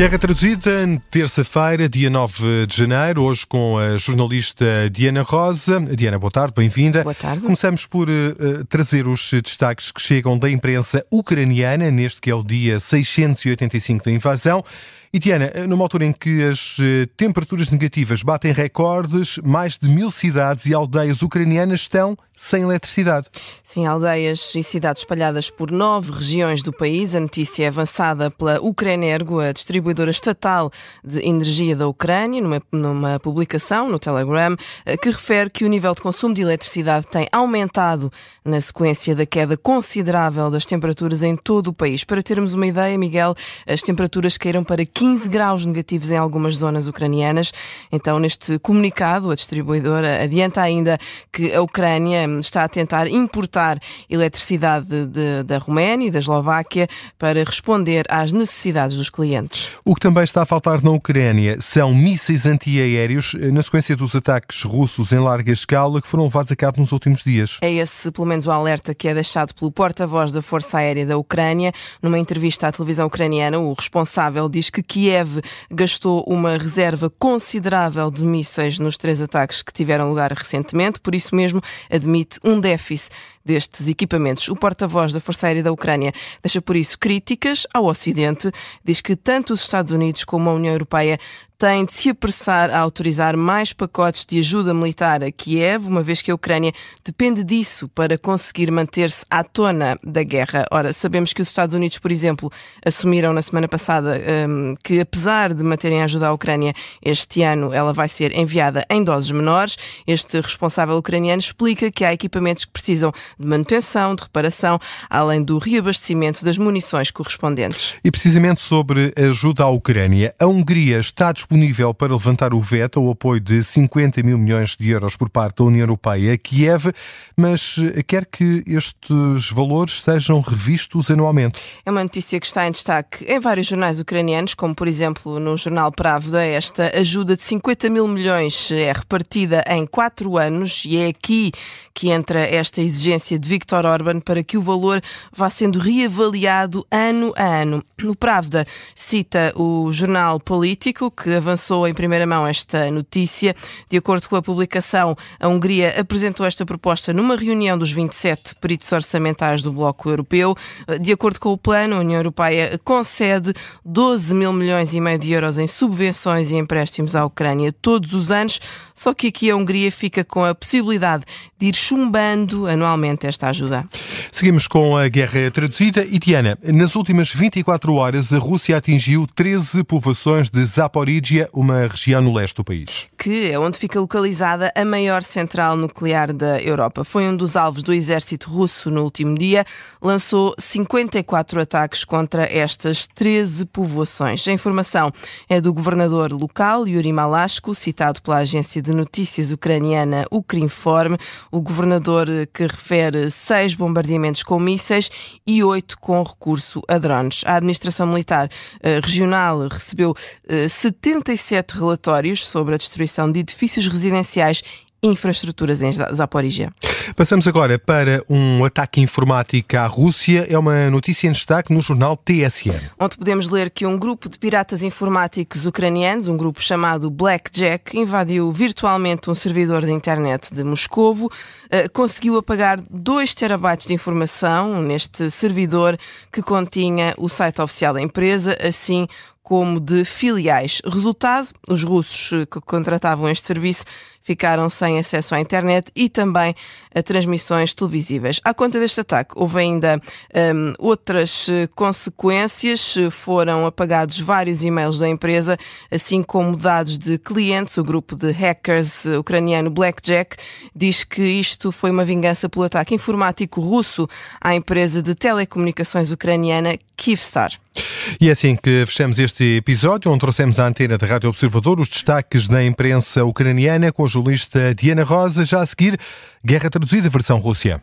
Guerra traduzida, terça-feira, dia 9 de janeiro, hoje com a jornalista Diana Rosa. Diana, boa tarde, bem-vinda. Boa tarde. Começamos por uh, trazer os destaques que chegam da imprensa ucraniana, neste que é o dia 685 da invasão. E Diana, numa altura em que as eh, temperaturas negativas batem recordes, mais de mil cidades e aldeias ucranianas estão sem eletricidade. Sim, aldeias e cidades espalhadas por nove regiões do país. A notícia é avançada pela Ucraenergo, a distribuidora estatal de energia da Ucrânia, numa, numa publicação no Telegram, eh, que refere que o nível de consumo de eletricidade tem aumentado na sequência da queda considerável das temperaturas em todo o país. Para termos uma ideia, Miguel, as temperaturas caíram para 15 graus negativos em algumas zonas ucranianas. Então, neste comunicado, a distribuidora adianta ainda que a Ucrânia está a tentar importar eletricidade de, da Roménia e da Eslováquia para responder às necessidades dos clientes. O que também está a faltar na Ucrânia são mísseis antiaéreos na sequência dos ataques russos em larga escala que foram levados a cabo nos últimos dias. É esse, pelo menos, o alerta que é deixado pelo porta-voz da Força Aérea da Ucrânia. Numa entrevista à televisão ucraniana, o responsável diz que Kiev gastou uma reserva considerável de mísseis nos três ataques que tiveram lugar recentemente, por isso mesmo admite um déficit destes equipamentos. O porta-voz da Força Aérea da Ucrânia deixa por isso críticas ao Ocidente, diz que tanto os Estados Unidos como a União Europeia tem de se apressar a autorizar mais pacotes de ajuda militar a Kiev, uma vez que a Ucrânia depende disso para conseguir manter-se à tona da guerra. Ora, sabemos que os Estados Unidos, por exemplo, assumiram na semana passada um, que, apesar de manterem a ajuda à Ucrânia este ano, ela vai ser enviada em doses menores. Este responsável ucraniano explica que há equipamentos que precisam de manutenção, de reparação, além do reabastecimento das munições correspondentes. E precisamente sobre ajuda à Ucrânia, a Hungria está disponível para levantar o veto ao apoio de 50 mil milhões de euros por parte da União Europeia a Kiev, mas quer que estes valores sejam revistos anualmente. É uma notícia que está em destaque em vários jornais ucranianos, como por exemplo no jornal Pravda. Esta ajuda de 50 mil milhões é repartida em quatro anos e é aqui que entra esta exigência de Viktor Orban para que o valor vá sendo reavaliado ano a ano. O Pravda cita o jornal político que avançou em primeira mão esta notícia. De acordo com a publicação, a Hungria apresentou esta proposta numa reunião dos 27 peritos orçamentais do Bloco Europeu. De acordo com o plano, a União Europeia concede 12 mil milhões e meio de euros em subvenções e empréstimos à Ucrânia todos os anos, só que aqui a Hungria fica com a possibilidade de ir chumbando anualmente esta ajuda. Seguimos com a guerra traduzida. E Tiana, nas últimas 24 horas, a Rússia atingiu 13 povoações de Zaporizhia, uma região no leste do país. Que é onde fica localizada a maior central nuclear da Europa. Foi um dos alvos do exército russo no último dia. Lançou 54 ataques contra estas 13 povoações. A informação é do governador local, Yuri Malashko, citado pela agência de notícias ucraniana Ukrinform. O governador que refere seis bombardeamentos com mísseis e oito com recurso a drones. A Administração Militar uh, Regional recebeu uh, 77 relatórios sobre a destruição de edifícios residenciais infraestruturas em Zaporizhia. Passamos agora para um ataque informático à Rússia. É uma notícia em destaque no jornal TSN. Onde podemos ler que um grupo de piratas informáticos ucranianos, um grupo chamado Blackjack, invadiu virtualmente um servidor de internet de Moscovo, eh, conseguiu apagar 2 terabytes de informação neste servidor que continha o site oficial da empresa, assim como de filiais. Resultado, os russos que contratavam este serviço ficaram sem acesso à internet e também a transmissões televisivas. À conta deste ataque, houve ainda um, outras eh, consequências. Foram apagados vários e-mails da empresa, assim como dados de clientes. O grupo de hackers ucraniano Blackjack diz que isto foi uma vingança pelo ataque informático russo à empresa de telecomunicações ucraniana Kyivstar. E é assim que fechamos este episódio, onde trouxemos à antena da Rádio Observador os destaques da imprensa ucraniana com jornalista Diana Rosa. Já a seguir, Guerra Traduzida, versão Rússia.